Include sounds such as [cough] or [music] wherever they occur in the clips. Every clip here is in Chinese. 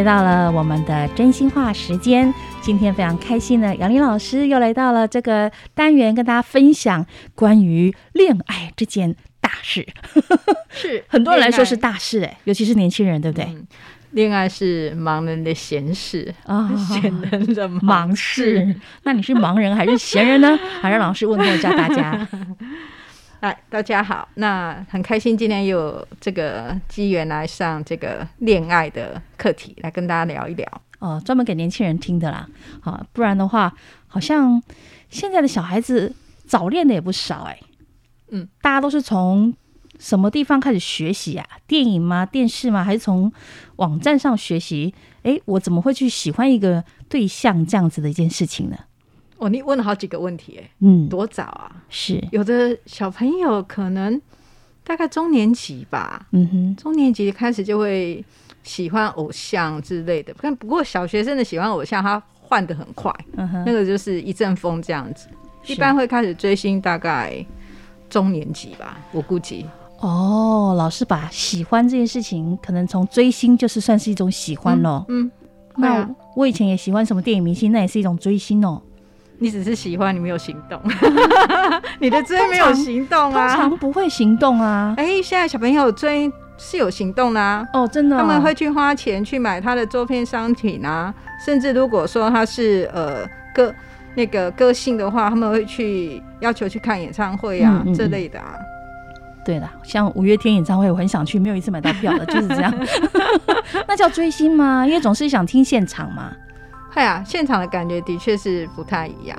又来到了我们的真心话时间。今天非常开心呢，杨林老师又来到了这个单元，跟大家分享关于恋爱这件大事。是 [laughs] 很多人来说是大事哎，尤其是年轻人，对不对？嗯，恋爱是盲人的闲事啊，闲人的忙事。忙事。那你是盲人还是闲人呢？还让老师问候一下大家。哎，大家好，那很开心今天有这个机缘来上这个恋爱的课题，来跟大家聊一聊。哦，专门给年轻人听的啦，好，不然的话，好像现在的小孩子早恋的也不少哎。嗯，大家都是从什么地方开始学习啊？电影吗？电视吗？还是从网站上学习？哎，我怎么会去喜欢一个对象这样子的一件事情呢？哦，你问了好几个问题，哎，嗯，多早啊？是有的小朋友可能大概中年级吧，嗯哼，中年级开始就会喜欢偶像之类的。但不过小学生的喜欢偶像，他换的很快，嗯哼，那个就是一阵风这样子。一般会开始追星，大概中年级吧，我估计。哦，老师把喜欢这件事情，可能从追星就是算是一种喜欢咯。嗯，嗯，那我以前也喜欢什么电影明星，那也是一种追星哦。你只是喜欢，你没有行动。[laughs] 你的追没有行动啊？通常不会行动啊。哎、欸，现在小朋友追是有行动的啊。哦，真的、哦，他们会去花钱去买他的周边商品啊。甚至如果说他是呃歌那个歌性的话，他们会去要求去看演唱会啊、嗯嗯、这类的啊。对的，像五月天演唱会，我很想去，没有一次买到票的，就是这样。[laughs] [laughs] 那叫追星吗？因为总是想听现场嘛。对啊，现场的感觉的确是不太一样。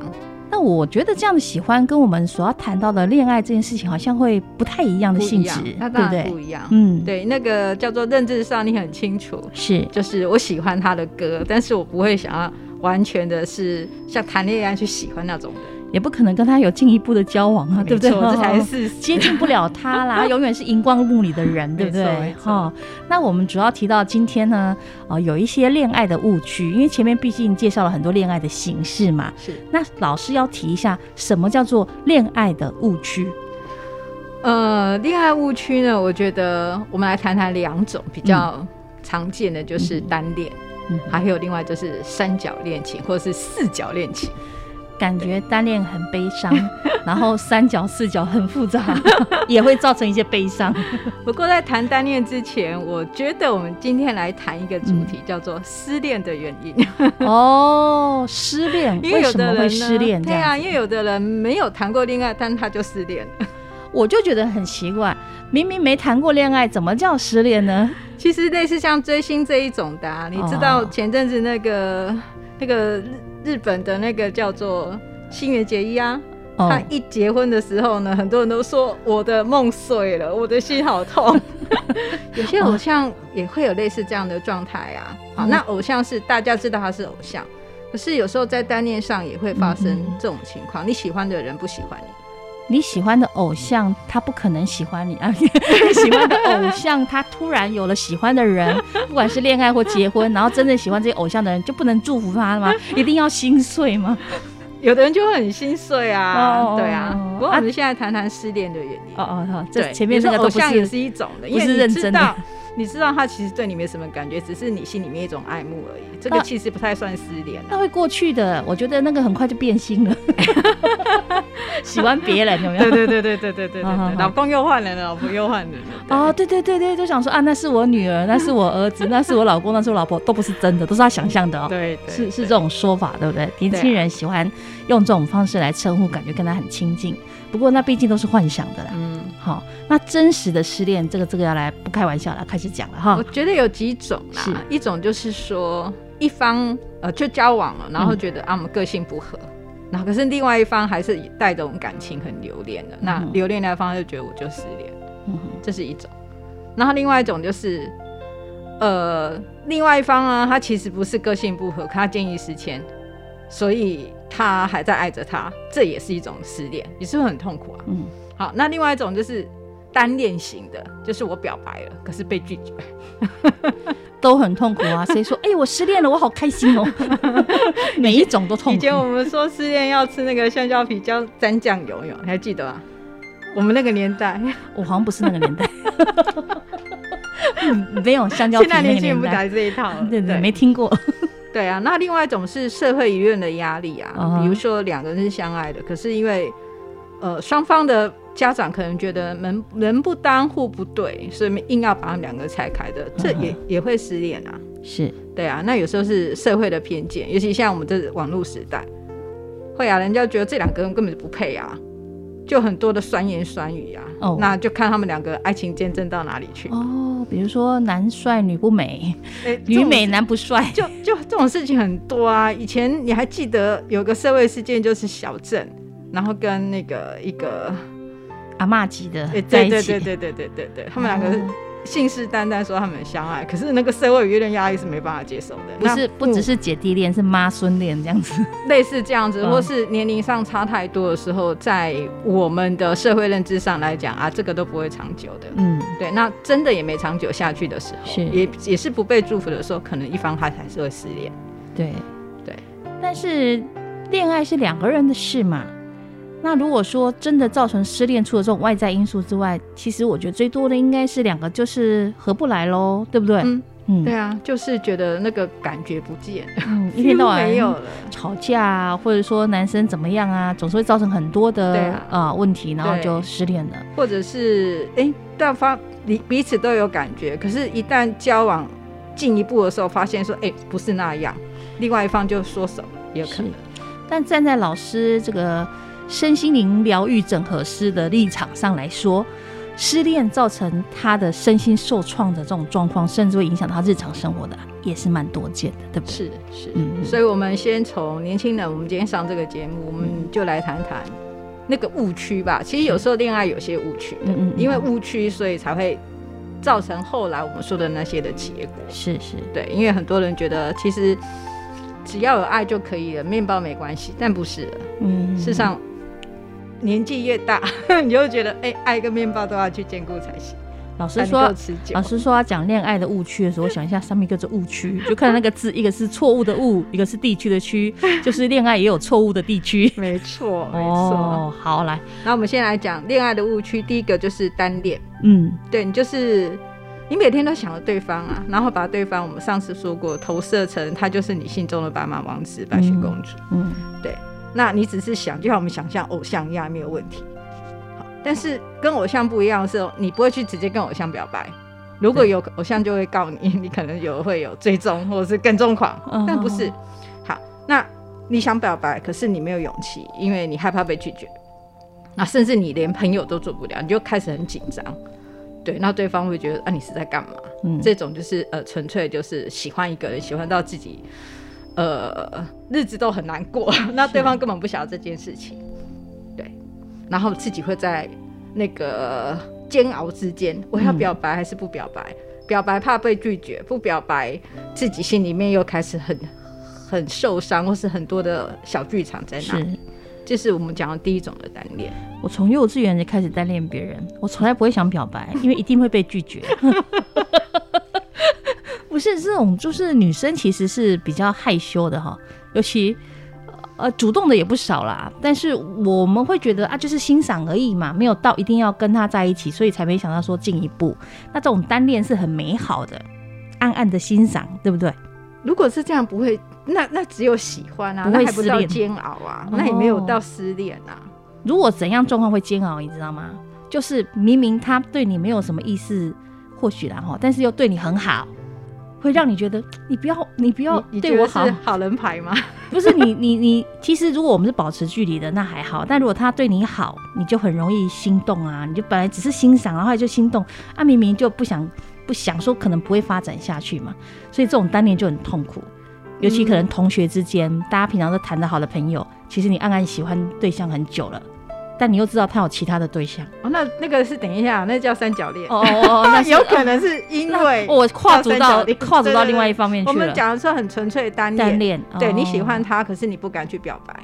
那我觉得这样的喜欢跟我们所要谈到的恋爱这件事情，好像会不太一样的性质，那当然不一样。嗯，对，那个叫做认知上你很清楚，是，就是我喜欢他的歌，但是我不会想要完全的是像谈恋爱去喜欢那种人。也不可能跟他有进一步的交往啊，对不对？这才是接近不了他啦，他 [laughs] 永远是荧光幕里的人，对不对？哈，那我们主要提到今天呢，啊、呃，有一些恋爱的误区，因为前面毕竟介绍了很多恋爱的形式嘛。是。那老师要提一下，什么叫做恋爱的误区？呃，恋爱误区呢，我觉得我们来谈谈两种比较常见的，就是单恋，嗯、还有另外就是三角恋情或者是四角恋情。感觉单恋很悲伤，[laughs] 然后三角四角很复杂，[laughs] 也会造成一些悲伤。[laughs] 不过在谈单恋之前，我觉得我们今天来谈一个主题，叫做失恋的原因。哦，失恋，为什么会失恋？对啊，因为有的人没有谈过恋爱，但他就失恋了。我就觉得很奇怪，明明没谈过恋爱，怎么叫失恋呢？其实类似像追星这一种的啊，你知道前阵子那个那个。日本的那个叫做新垣结衣啊，oh. 他一结婚的时候呢，很多人都说我的梦碎了，我的心好痛。[laughs] 有些偶像也会有类似这样的状态啊。好，那偶像是大家知道他是偶像，可是有时候在单恋上也会发生这种情况，你喜欢的人不喜欢你。你喜欢的偶像，他不可能喜欢你啊！[laughs] 你喜欢的偶像，他突然有了喜欢的人，[laughs] 不管是恋爱或结婚，然后真正喜欢这些偶像的人，就不能祝福他了吗？[laughs] 一定要心碎吗？有的人就会很心碎啊！哦、对啊。不过我们现在谈谈失恋的原因。哦哦哦，这前面那个都偶像也是一种的，不是认真的。你知道他其实对你没什么感觉，只是你心里面一种爱慕而已。这个其实不太算失恋，啊，那会过去的。我觉得那个很快就变心了，[laughs] 喜欢别人有没有？对对对对对对对对，老公又换人了，老婆又换人了。哦，对对对对，就想说啊，那是我女儿，那是我儿子，那是我老公，那是我老婆，都不是真的，都是他想象的哦。对，对，是是这种说法，对不对？年轻人喜欢用这种方式来称呼，感觉跟他很亲近。不过那毕竟都是幻想的啦。嗯。好，那真实的失恋，这个这个要来不开玩笑了，开始讲了哈。我觉得有几种啦，是一种就是说一方呃就交往了，然后觉得、嗯、啊我们个性不合，然后可是另外一方还是带着我们感情很留恋的，嗯、那留恋那方就觉得我就失恋，嗯，这是一种。然后另外一种就是呃另外一方啊，他其实不是个性不合，可他见异思迁，所以他还在爱着他，这也是一种失恋，也是会很痛苦啊，嗯。好，那另外一种就是单恋型的，就是我表白了，可是被拒绝，[laughs] 都很痛苦啊。[laughs] 谁说？哎、欸，我失恋了，我好开心哦。[laughs] 每一种都痛苦。以前我们说失恋要吃那个香蕉皮胶沾酱油，有你还记得吗？我们那个年代，我好像不是那个年代。没有香蕉皮那个年代这一套，对对，没听过。对啊，那另外一种是社会舆论的压力啊，uh. 比如说两个人是相爱的，可是因为呃双方的家长可能觉得门门不当户不对，所以硬要把他们两个拆开的，这也、uh. 也会失恋啊。是，对啊，那有时候是社会的偏见，尤其像我们这网络时代，会啊，人家觉得这两个人根本就不配啊。就很多的酸言酸语啊，oh. 那就看他们两个爱情见证到哪里去哦。Oh, 比如说男帅女不美，欸、女美男不帅，就就这种事情很多啊。以前你还记得有个社会事件，就是小镇，然后跟那个一个阿骂鸡的，对对对对对对对对，他们两个信誓旦旦说他们相爱，可是那个社会舆论压力是没办法接受的。不是不只是姐弟恋，是妈孙恋这样子，类似这样子，或是年龄上差太多的时候，在我们的社会认知上来讲啊，这个都不会长久的。嗯，对。那真的也没长久下去的时候，是也也是不被祝福的时候，可能一方他还是会失恋。对对，但是恋爱是两个人的事嘛。那如果说真的造成失恋，除了这种外在因素之外，其实我觉得最多的应该是两个就是合不来喽，对不对？嗯嗯，对啊，就是觉得那个感觉不见，嗯，一天到晚没有了，吵架啊，或者说男生怎么样啊，总是会造成很多的对啊，啊问题，然后就失恋了。或者是哎，对方彼彼此都有感觉，可是一旦交往进一步的时候，发现说哎不是那样，另外一方就说什么，也有可能。但站在老师这个。身心灵疗愈整合师的立场上来说，失恋造成他的身心受创的这种状况，甚至会影响他日常生活的，也是蛮多见的，对不对？是是，嗯，所以我们先从年轻人，我们今天上这个节目，我们就来谈谈那个误区吧。其实有时候恋爱有些误区，嗯嗯，因为误区，所以才会造成后来我们说的那些的结果。是是，对，因为很多人觉得其实只要有爱就可以了，面包没关系，但不是的，嗯，事实上。年纪越大，[laughs] 你就会觉得，哎、欸，爱跟面包都要去兼顾才行。老师说，老师说要讲恋爱的误区的时候，我想一下，上面一个是误区，[laughs] 就看那个字，一个是错误的误，一个是地区的区，[laughs] 就是恋爱也有错误的地区。没错，没错。哦，好，来，那我们先来讲恋爱的误区。第一个就是单恋。嗯，对，你就是你每天都想着对方啊，然后把对方，我们上次说过，投射成他就是你心中的白马王子、白雪公主。嗯，嗯对。那你只是想，就像我们想象偶像一样，没有问题。好，但是跟偶像不一样的是，你不会去直接跟偶像表白。如果有偶像就会告你，你可能有会有追踪或者是跟踪狂。但不是。好，那你想表白，可是你没有勇气，因为你害怕被拒绝。那甚至你连朋友都做不了，你就开始很紧张。对，那对方会觉得啊，你是在干嘛？嗯，这种就是呃，纯粹就是喜欢一个人，喜欢到自己。呃，日子都很难过，[laughs] 那对方根本不晓得这件事情，对，然后自己会在那个煎熬之间，我要表白还是不表白？嗯、表白怕被拒绝，不表白自己心里面又开始很很受伤，或是很多的小剧场在那里。是，这是我们讲的第一种的单恋。我从幼稚园就开始单恋别人，我从来不会想表白，因为一定会被拒绝。[laughs] 不是这种，就是女生其实是比较害羞的哈，尤其呃主动的也不少啦。但是我们会觉得啊，就是欣赏而已嘛，没有到一定要跟他在一起，所以才没想到说进一步。那这种单恋是很美好的，暗暗的欣赏，对不对？如果是这样，不会，那那只有喜欢啊，不会失恋煎熬啊，那也没有到失恋啊。哦，如果怎样状况会煎熬，你知道吗？就是明明他对你没有什么意思，或许然后，但是又对你很好。会让你觉得你不要你不要对我好，好人牌吗？不是你你你，其实如果我们是保持距离的，那还好。但如果他对你好，你就很容易心动啊！你就本来只是欣赏，然后就心动啊，明明就不想不想说，可能不会发展下去嘛。所以这种单恋就很痛苦，尤其可能同学之间，嗯、大家平常都谈得好的朋友，其实你暗暗喜欢对象很久了。但你又知道他有其他的对象。哦，那那个是等一下，那叫三角恋。哦哦，那 [laughs] 有可能是因为我跨足到跨足到另外一方面去了。我们讲的是很纯粹的单恋，单恋对你喜欢他，可是你不敢去表白，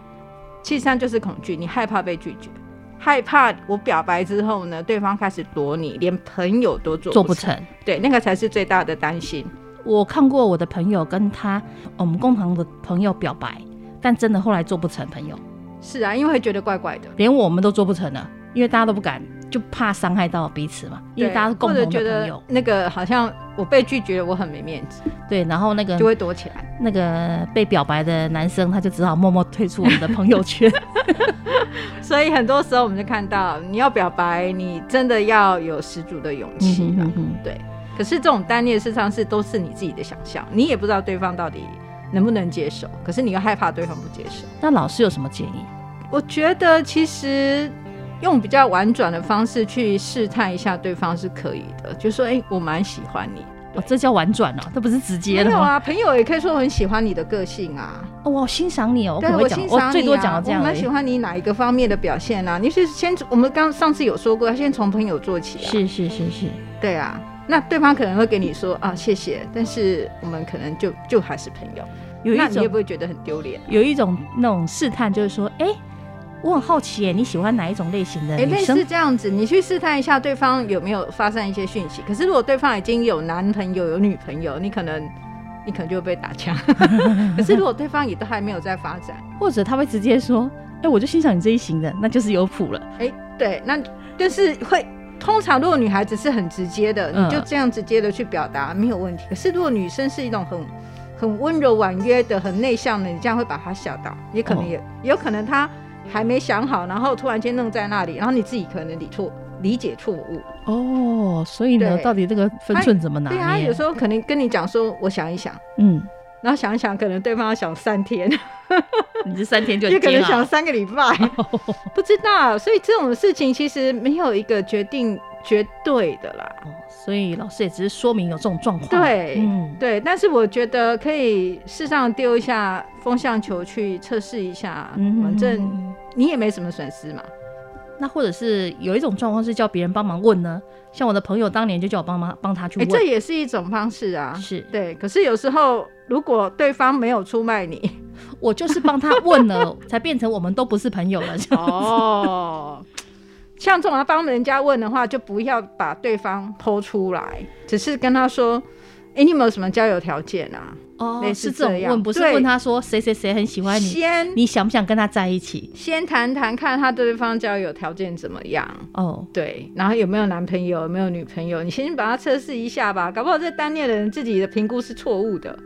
其实上就是恐惧，你害怕被拒绝，害怕我表白之后呢，对方开始躲你，连朋友都做做不成，对，那个才是最大的担心。我看过我的朋友跟他我们共同的朋友表白，但真的后来做不成朋友。是啊，因为会觉得怪怪的，连我们都做不成了，因为大家都不敢。就怕伤害到彼此嘛，因为大家是共同的朋友。那个好像我被拒绝了，我很没面子。对，然后那个就会躲起来。那个被表白的男生，他就只好默默退出我们的朋友圈。[laughs] 所以很多时候我们就看到，你要表白，你真的要有十足的勇气。嗯哼哼，对。可是这种单恋事实上是都是你自己的想象，你也不知道对方到底能不能接受。可是你又害怕对方不接受。那老师有什么建议？我觉得其实。用比较婉转的方式去试探一下对方是可以的，就说：“哎、欸，我蛮喜欢你。”哦，这叫婉转啊，这不是直接的吗？没有啊，朋友也可以说我很喜欢你的个性啊。哦，我欣赏你哦，对，我欣赏你、啊、我最多讲到这样。我蛮喜欢你哪一个方面的表现啊？你是先，我们刚上次有说过，先从朋友做起啊。是是是是，对啊。那对方可能会给你说啊，谢谢，但是我们可能就就还是朋友。有一种，那你会不会觉得很丢脸？有一种那种试探，就是说，哎、欸。我很好奇耶，你喜欢哪一种类型的女生？类似这样子，你去试探一下对方有没有发散一些讯息。可是如果对方已经有男朋友、有女朋友，你可能你可能就会被打枪。[laughs] [laughs] 可是如果对方也都还没有在发展，或者他会直接说：“哎、欸，我就欣赏你这一型的，那就是有谱了。”哎，对，那就是会通常如果女孩子是很直接的，你就这样直接的去表达、嗯、没有问题。可是如果女生是一种很很温柔婉约的、很内向的，你这样会把她吓到，也可能也、有可能她。还没想好，然后突然间弄在那里，然后你自己可能理错、理解错误哦。所以呢，到底这个分寸怎么拿捏？对啊，有时候可能跟你讲说，我想一想，嗯，然后想一想，可能对方要想三天，[laughs] 你这三天就也可能想三个礼拜，[laughs] 不知道。所以这种事情其实没有一个决定绝对的啦。所以老师也只是说明有这种状况，对，嗯，对。但是我觉得可以适当丢一下风向球去测试一下，嗯，反正你也没什么损失嘛。那或者是有一种状况是叫别人帮忙问呢？像我的朋友当年就叫我帮忙帮他去问，欸，这也是一种方式啊。是对，可是有时候如果对方没有出卖你，我就是帮他问了，[laughs] 才变成我们都不是朋友了。哦。像这种要帮人家问的话，就不要把对方剖出来，只是跟他说：“哎、欸，你有没有什么交友条件啊？”哦，类似这样，是这种问，不是问他说谁谁谁很喜欢你，先你想不想跟他在一起？先谈谈看他对方交友条件怎么样。哦，对，然后有没有男朋友，有没有女朋友？你先把他测试一下吧，搞不好这单恋的人自己的评估是错误的。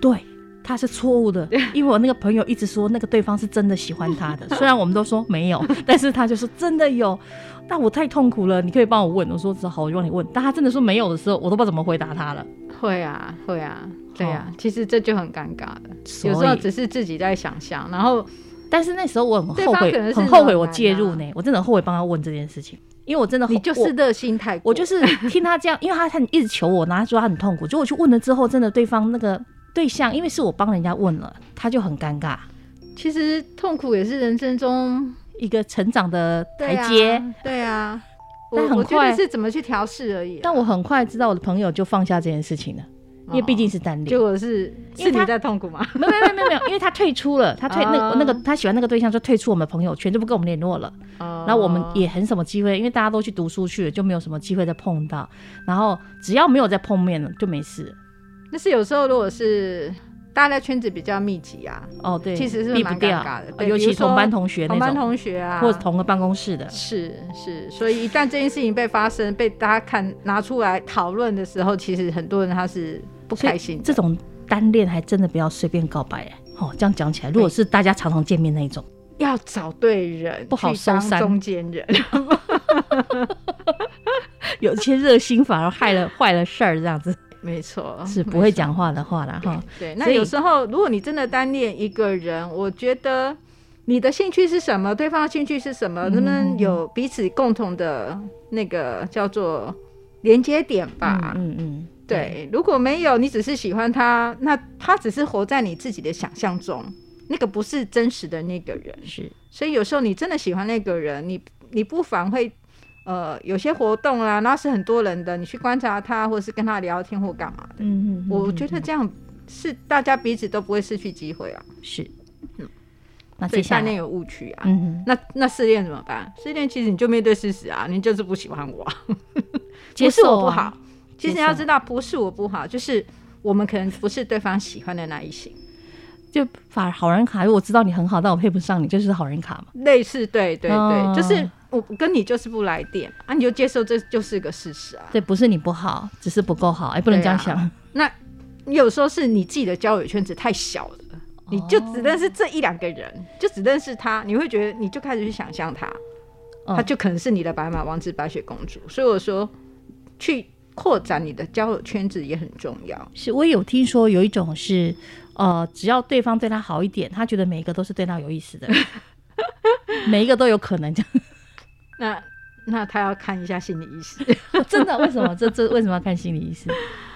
对。他是错误的，因为我那个朋友一直说那个对方是真的喜欢他的，[laughs] 虽然我们都说没有，但是他就说真的有。那我太痛苦了，你可以帮我问。我说只好，我就帮你问。但他真的说没有的时候，我都不知道怎么回答他了。会啊，会啊，对啊，其实这就很尴尬的。有时候只是自己在想象，然后，但是那时候我很后悔，很后悔我介入呢。我真的很后悔帮他问这件事情，因为我真的你就是热心太过，我就是听他这样，因为他他一直求我，然后他说他很痛苦，就我去问了之后，真的对方那个。对象，因为是我帮人家问了，他就很尴尬。其实痛苦也是人生中一个成长的台阶。对啊，但很快是怎么去调试而已啊。但我很快知道我的朋友就放下这件事情了，因为毕竟是单恋。结果是是你在痛苦吗？没有没有没有没有，因为他退出了，[laughs] 他退那那个他喜欢那个对象就退出我们朋友圈，就不跟我们联络了。然后我们也很什么机会，因为大家都去读书去了，就没有什么机会再碰到。然后只要没有再碰面了，就没事。但是有时候，如果是大家圈子比较密集啊，哦对，其实是蛮尴尬的，尤其同班同学、同班同学啊，或者同个办公室的，是是。所以一旦这件事情被发生，被大家看拿出来讨论的时候，其实很多人他是不开心的。这种单恋还真的不要随便告白哎哦。这样讲起来，如果是大家常常见面那一种，要找对人，不好收山中间人。[laughs] 有些热心反而害了坏了事儿，这样子。没错，是不会讲话的话啦。哈。对，那有时候如果你真的单恋一个人，我觉得你的兴趣是什么？对方的兴趣是什么？能不能有彼此共同的那个叫做连接点吧？嗯嗯，对。如果没有，你只是喜欢他，那他只是活在你自己的想象中，那个不是真实的那个人。是，所以有时候你真的喜欢那个人，你你不妨会。呃，有些活动啊，那是很多人的，你去观察他，或者是跟他聊天或干嘛的。嗯嗯，我觉得这样是大家彼此都不会失去机会啊。是，嗯，那这下面有误区啊。嗯，那那失恋怎么办？失恋其实你就面对事实啊，你就是不喜欢我，[laughs] 不是我不好。其实你要知道，不是我不好，就是我们可能不是对方喜欢的那一型。就发好人卡，如果知道你很好，但我配不上你，就是好人卡嘛。类似，对对对，就是。我跟你就是不来电啊，你就接受这就是个事实啊。对，不是你不好，只是不够好，哎，不能这样想。啊、那你有时候是你自己的交友圈子太小了，哦、你就只认识这一两个人，就只认识他，你会觉得你就开始去想象他，哦、他就可能是你的白马王子、白雪公主。所以我说，去扩展你的交友圈子也很重要。是我有听说有一种是，呃，只要对方对他好一点，他觉得每一个都是对他有意思的，[laughs] 每一个都有可能这样。那那他要看一下心理医师，[laughs] 真的？为什么？这这为什么要看心理医师？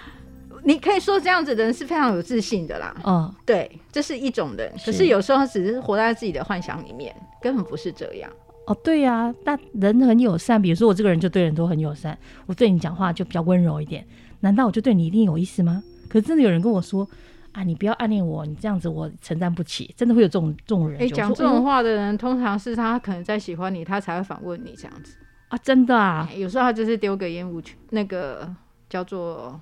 [laughs] 你可以说这样子的人是非常有自信的啦。哦，对，这是一种人。可是有时候他只是活在自己的幻想里面，根本不是这样。哦，对呀、啊，但人很友善。比如说我这个人就对人都很友善，我对你讲话就比较温柔一点。难道我就对你一定有意思吗？可是真的有人跟我说。啊，你不要暗恋我，你这样子我承担不起，真的会有这种这种人。哎、欸，讲这种话的人，嗯、通常是他可能在喜欢你，他才会反问你这样子啊，真的啊。欸、有时候他就是丢个烟雾去，那个叫做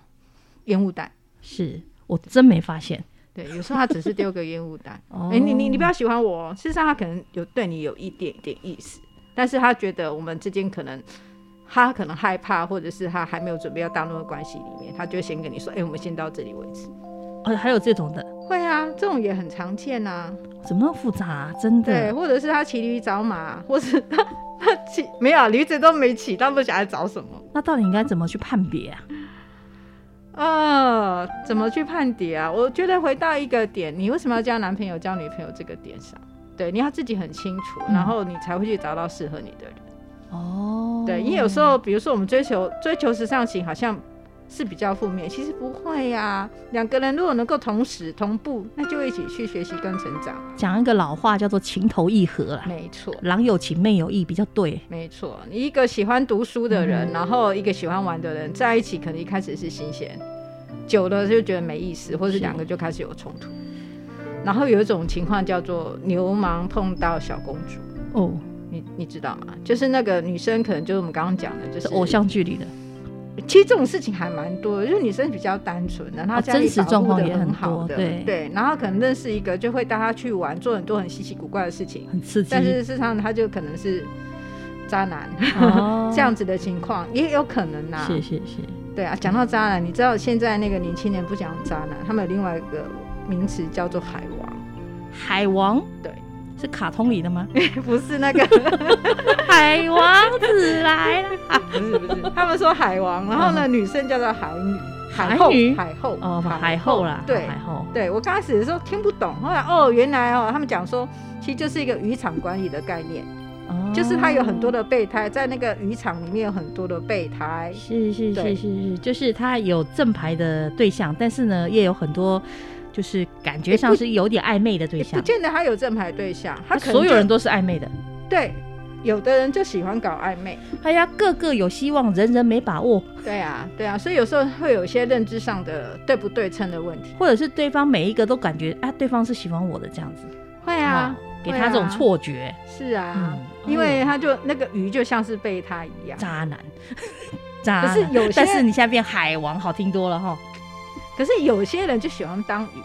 烟雾弹。是我真没发现。对，有时候他只是丢个烟雾弹。[laughs] 哎、你你你不要喜欢我，事实上他可能有对你有一点点意思，但是他觉得我们之间可能他可能害怕，或者是他还没有准备要踏入关系里面，他就先跟你说，哎、欸，我们先到这里为止。哦，还有这种的，会啊，这种也很常见啊。怎么那么复杂啊？真的？对，或者是他骑驴找马，[laughs] 或是他他骑没有驴子都没骑，他不晓得找什么？那到底应该怎么去判别啊？呃，怎么去判别啊？我觉得回到一个点，你为什么要交男朋友、交女朋友这个点上，对，你要自己很清楚，嗯、然后你才会去找到适合你的人。哦，对，因为有时候，比如说我们追求追求时尚型，好像。是比较负面，其实不会呀、啊。两个人如果能够同时同步，那就一起去学习跟成长。讲一个老话叫做情投意合啦，没错错，郎有情妹有意比较对。没错，你一个喜欢读书的人，嗯、然后一个喜欢玩的人在一起，可能一开始是新鲜，久了就觉得没意思，或者是两个就开始有冲突。然后有一种情况叫做流氓碰到小公主哦，你你知道吗？就是那个女生可能就是我们刚刚讲的，就是偶像剧里的。其实这种事情还蛮多的，就是女生比较单纯的，她家里保护的很好的，对对，然后可能认识一个就会带她去玩，做很多很稀奇古怪的事情，很刺激。但是事实上他就可能是渣男，哦、[laughs] 这样子的情况也有可能呐、啊。是是是，对啊。讲到渣男，你知道现在那个年轻人不讲渣男，他们有另外一个名词叫做海王。海王，对。是卡通里的吗？[laughs] 不是那个 [laughs] 海王子来了，不是不是，他们说海王，然后呢，女生叫做海女，[laughs] 海后海后哦，海后啦，对海后。对我刚开始的时候听不懂，后来哦，原来哦，他们讲说，其实就是一个渔场管理的概念，就是他有很多的备胎，在那个渔场里面有很多的备胎，是是是是是，就是他有正牌的对象，但是呢，也有很多。就是感觉上是有点暧昧的对象，不见得他有正牌对象，他所有人都是暧昧的。对，有的人就喜欢搞暧昧，他要个个有希望，人人没把握。对啊，对啊，所以有时候会有一些认知上的对不对称的问题，或者是对方每一个都感觉啊，对方是喜欢我的这样子，会啊，给他这种错觉。是啊，因为他就那个鱼就像是备胎一样，渣男，[laughs] 渣。可是有些，但是你现在变海王，好听多了哈。可是有些人就喜欢当鱼，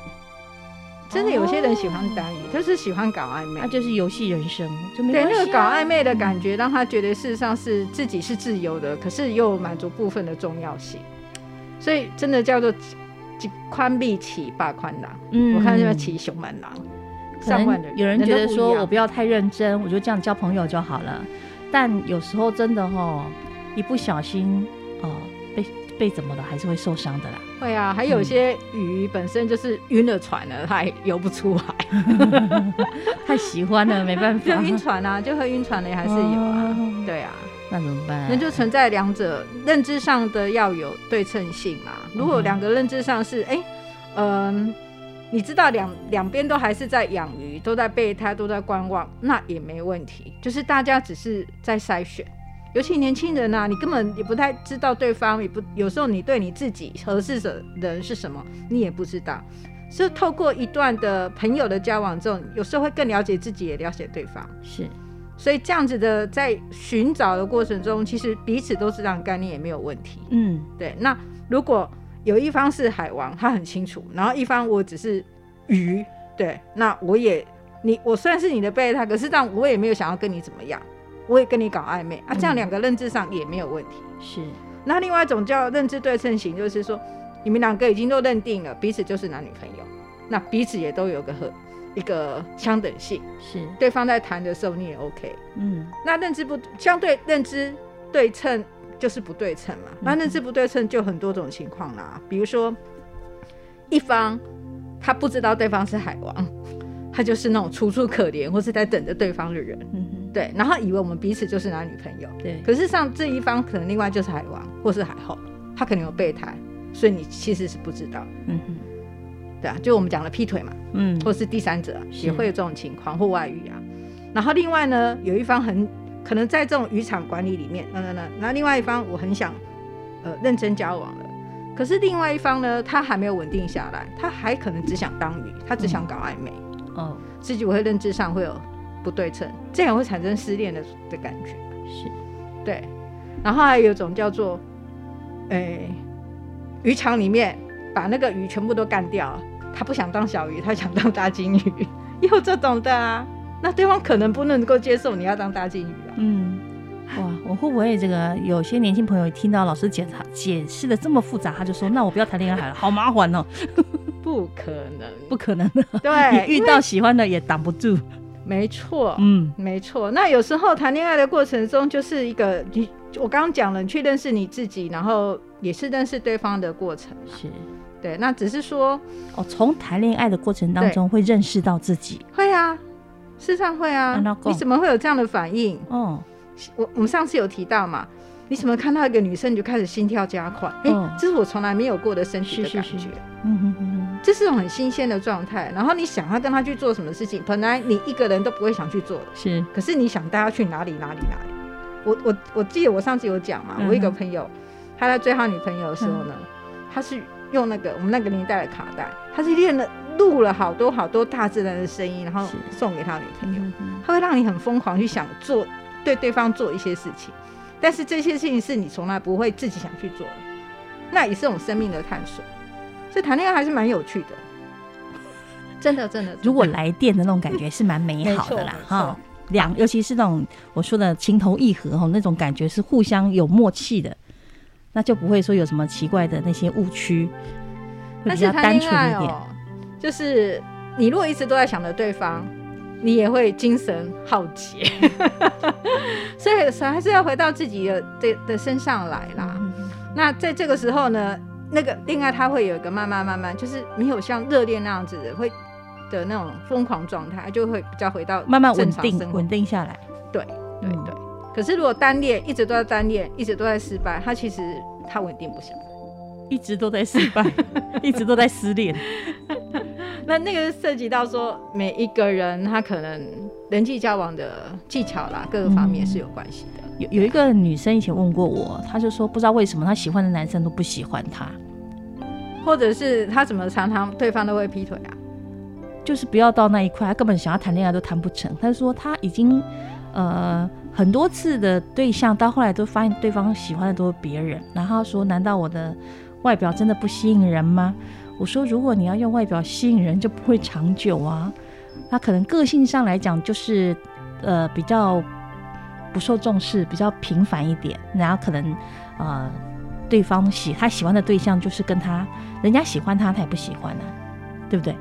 真的有些人喜欢当鱼，哦、就是喜欢搞暧昧，那就是游戏人生，就对那个搞暧昧的感觉，让他觉得事实上是自己是自由的，可是又满足部分的重要性，所以真的叫做宽闭起霸宽狼。嗯，我看要骑熊满狼，上万的人，有人觉得说我不要太认真，我就这样交朋友就好了，但有时候真的哈，一不小心哦。被怎么了，还是会受伤的啦。会啊，还有一些鱼本身就是晕了船了，它还游不出来，[laughs] 太喜欢了，没办法。就晕船啊，就会晕船的也还是有啊。哦、对啊，那怎么办？那就存在两者认知上的要有对称性嘛。如果两个认知上是，哎、嗯，你知道两两边都还是在养鱼，都在备胎，都在观望，那也没问题。就是大家只是在筛选。尤其年轻人呐、啊，你根本也不太知道对方，也不有时候你对你自己合适的人是什么，你也不知道。是透过一段的朋友的交往之后，有时候会更了解自己，也了解对方。是，所以这样子的在寻找的过程中，其实彼此都是这样概念，也没有问题。嗯，对。那如果有一方是海王，他很清楚，然后一方我只是鱼，对，那我也你我虽然是你的备胎，可是但我也没有想要跟你怎么样。我也跟你搞暧昧啊，这样两个认知上也没有问题。是。那另外一种叫认知对称型，就是说你们两个已经都认定了彼此就是男女朋友，那彼此也都有个和一个相等性，是对方在谈的时候你也 OK。嗯，那认知不相对认知对称就是不对称嘛？那认知不对称就很多种情况啦，比如说一方他不知道对方是海王，他就是那种楚楚可怜或是在等着对方的人。嗯对，然后以为我们彼此就是男女朋友，对。可是像这一方可能另外就是海王或是海后，他可能有备胎，所以你其实是不知道。嗯哼，对啊，就我们讲了劈腿嘛，嗯，或是第三者也会有这种情况或外遇啊。然后另外呢，有一方很可能在这种渔场管理里面，那那那，那另外一方我很想呃认真交往了，可是另外一方呢，他还没有稳定下来，他还可能只想当鱼，他只想搞暧昧，哦，自己我会认知上会有。不对称，这样会产生失恋的的感觉，是，对。然后还有一种叫做，诶、欸，渔场里面把那个鱼全部都干掉，他不想当小鱼，他想当大金鱼，[laughs] 有这种的啊。那对方可能不能够接受你要当大金鱼啊。嗯，哇，我会不会这个有些年轻朋友听到老师解解释的这么复杂，他就说，那我不要谈恋爱了，好麻烦哦。[laughs] 不可能，不可能的。对，[laughs] 你遇到喜欢的也挡不住。没错，嗯，没错。那有时候谈恋爱的过程中，就是一个你，我刚刚讲了，你去认识你自己，然后也是认识对方的过程。是，对。那只是说，哦，从谈恋爱的过程当中会认识到自己。会啊，事实上会啊。你怎么会有这样的反应？哦，我我们上次有提到嘛，你怎么看到一个女生你就开始心跳加快？哎、哦，这是我从来没有过的身体的感觉。是是是嗯哼哼。这是种很新鲜的状态，然后你想要跟他去做什么事情，本来你一个人都不会想去做的，是。可是你想带他去哪里哪里哪里？我我我记得我上次有讲嘛，嗯、我一个朋友他在追他女朋友的时候呢，嗯、他是用那个我们那个年代的卡带，他是练了录了好多好多大自然的声音，然后送给他女朋友，他会让你很疯狂去想做对对方做一些事情，但是这些事情是你从来不会自己想去做的，那也是种生命的探索。这谈恋爱还是蛮有趣的，[laughs] 真的真的。如果来电的那种感觉是蛮美好的啦，哈。两，尤其是那种我说的情投意合哈，那种感觉是互相有默契的，那就不会说有什么奇怪的那些误区，会比较单纯一点。就是你如果一直都在想着对方，你也会精神耗竭，[laughs] 所以还是要回到自己的的的身上来啦。那在这个时候呢？那个恋爱，它会有一个慢慢慢慢，就是没有像热恋那样子的，会的那种疯狂状态，就会比较回到慢慢稳定稳定下来。对对对。可是如果单恋一直都在单恋，一直都在失败，他其实他稳定不下来，一直都在失败，[laughs] 一直都在失恋。那那个涉及到说，每一个人他可能人际交往的技巧啦，各个方面是有关系的。嗯有有一个女生以前问过我，她就说不知道为什么她喜欢的男生都不喜欢她，或者是她怎么常常对方都会劈腿啊？就是不要到那一块，她根本想要谈恋爱都谈不成。她说她已经呃很多次的对象，到后来都发现对方喜欢的都是别人。然后说难道我的外表真的不吸引人吗？我说如果你要用外表吸引人，就不会长久啊。他可能个性上来讲就是呃比较。不受重视，比较平凡一点，然后可能，呃，对方喜他喜欢的对象就是跟他，人家喜欢他，他也不喜欢呢、啊，对不对？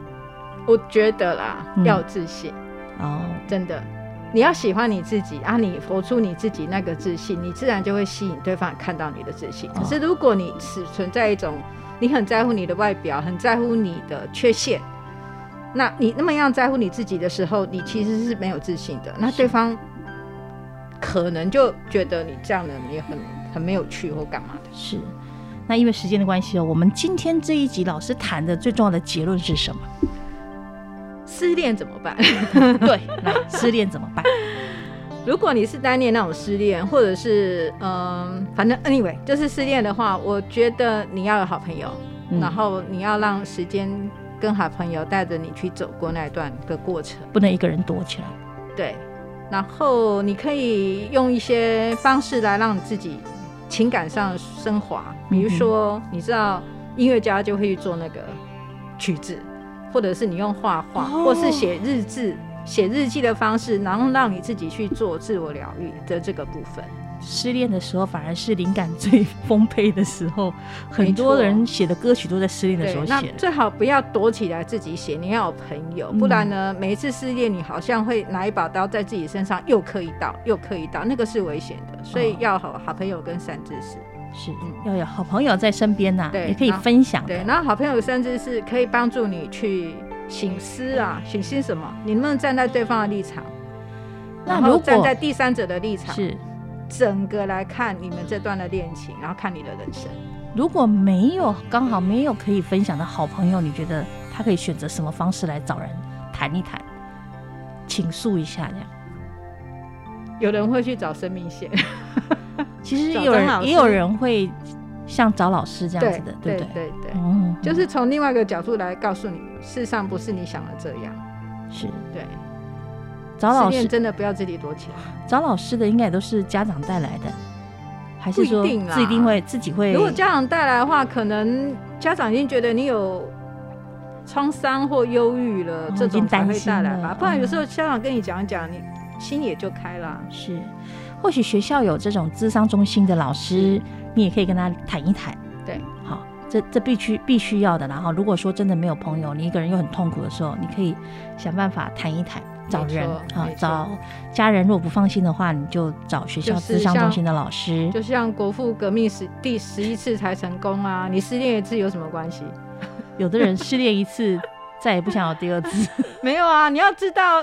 我觉得啦，嗯、要自信哦，真的，你要喜欢你自己啊，你活出你自己那个自信，你自然就会吸引对方看到你的自信。可是如果你只存在一种，你很在乎你的外表，很在乎你的缺陷，那你那么样在乎你自己的时候，你其实是没有自信的。那对方。可能就觉得你这样的也很很没有趣或干嘛的。是，那因为时间的关系哦，我们今天这一集老师谈的最重要的结论是什么？[laughs] 失恋怎么办？对，来，失恋怎么办？如果你是单恋那种失恋，或者是嗯，反正 anyway 就是失恋的话，我觉得你要有好朋友，嗯、然后你要让时间跟好朋友带着你去走过那一段的过程，不能一个人躲起来。对。然后你可以用一些方式来让你自己情感上升华，比如说，你知道音乐家就会去做那个曲子，或者是你用画画，或是写日志，写日记的方式，然后让你自己去做自我疗愈的这个部分。失恋的时候反而是灵感最丰沛的时候，很多人写的歌曲都在失恋的时候写。那最好不要躲起来自己写，你要有朋友，不然呢，每一次失恋，你好像会拿一把刀在自己身上又刻一刀，又刻一刀，那个是危险的。所以要好好朋友跟善知识，是要有好朋友在身边呐，也可以分享。对，然后好朋友善知识可以帮助你去省思啊，醒思什么？你能不能站在对方的立场？那如果站在第三者的立场是。整个来看你们这段的恋情，然后看你的人生。如果没有刚好没有可以分享的好朋友，你觉得他可以选择什么方式来找人谈一谈、倾诉一下？这样，有人会去找生命线，[laughs] 其实有人也有人会像找老师这样子的，对对对对，对，嗯，就是从另外一个角度来告诉你，事实上不是你想的这样，是对。找老师真的不要自己躲起来。找老师的应该也都是家长带来的，还是说自己一定会自己会？如果家长带来的话，可能家长已经觉得你有创伤或忧郁了，这种才会带来吧。不然有时候家长跟你讲一讲，你心也就开了。是，或许学校有这种咨商中心的老师，你也可以跟他谈一谈。这这必须必须要的。然后如果说真的没有朋友，你一个人又很痛苦的时候，你可以想办法谈一谈。找人啊，找家人。如果不放心的话，你就找学校咨商中心的老师。就像国父革命十第十一次才成功啊，你失恋一次有什么关系？[laughs] 有的人失恋一次，再也不想有第二次。[laughs] 没有啊，你要知道，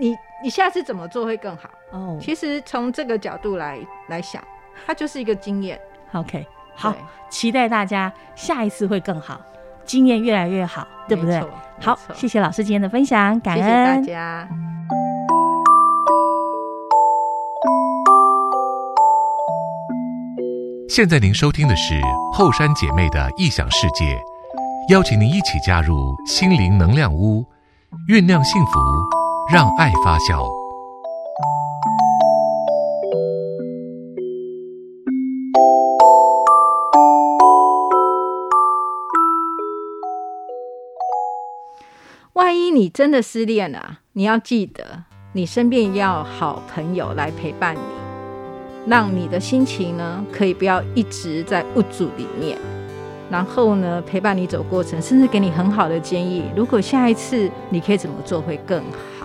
你你下次怎么做会更好哦。其实从这个角度来来想，它就是一个经验。OK，好，期待大家下一次会更好，经验越来越好，对不对？好，谢谢老师今天的分享，感恩，谢谢大家。现在您收听的是后山姐妹的异想世界，邀请您一起加入心灵能量屋，酝酿幸福，让爱发酵。你真的失恋了，你要记得，你身边要好朋友来陪伴你，让你的心情呢，可以不要一直在无助里面，然后呢，陪伴你走过程，甚至给你很好的建议。如果下一次你可以怎么做会更好。